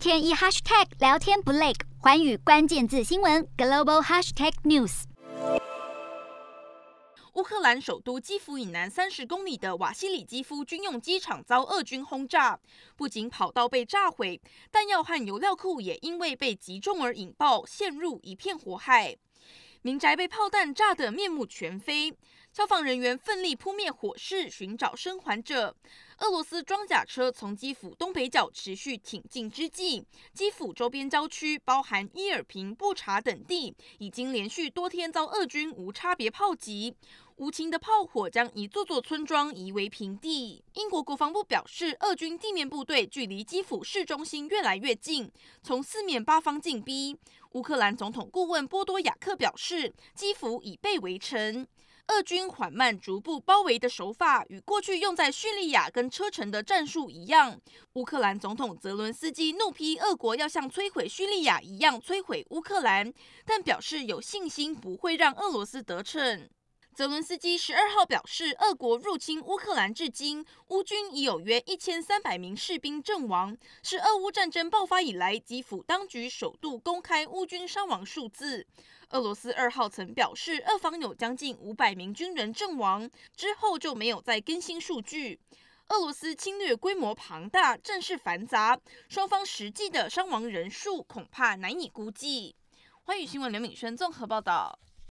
天一 hashtag 聊天不累，环宇关键字新闻 global hashtag news。乌克兰首都基辅以南三十公里的瓦西里基夫军用机场遭俄军轰炸，不仅跑道被炸毁，弹药和油料库也因为被击中而引爆，陷入一片火海。民宅被炮弹炸得面目全非，消防人员奋力扑灭火势，寻找生还者。俄罗斯装甲车从基辅东北角持续挺进之际，基辅周边郊区，包含伊尔平、布查等地，已经连续多天遭俄军无差别炮击。无情的炮火将一座座村庄夷为平地。英国国防部表示，俄军地面部队距离基辅市中心越来越近，从四面八方进逼。乌克兰总统顾问波多亚克表示，基辅已被围城。俄军缓慢逐步包围的手法与过去用在叙利亚跟车臣的战术一样。乌克兰总统泽伦斯基怒批俄国要像摧毁叙利亚一样摧毁乌克兰，但表示有信心不会让俄罗斯得逞。泽伦斯基十二号表示，俄国入侵乌克兰至今，乌军已有约一千三百名士兵阵亡，是俄乌战争爆发以来基辅当局首度公开乌军伤亡数字。俄罗斯二号曾表示，俄方有将近五百名军人阵亡，之后就没有再更新数据。俄罗斯侵略规模庞大，战事繁杂，双方实际的伤亡人数恐怕难以估计。欢迎新闻刘敏轩综合报道。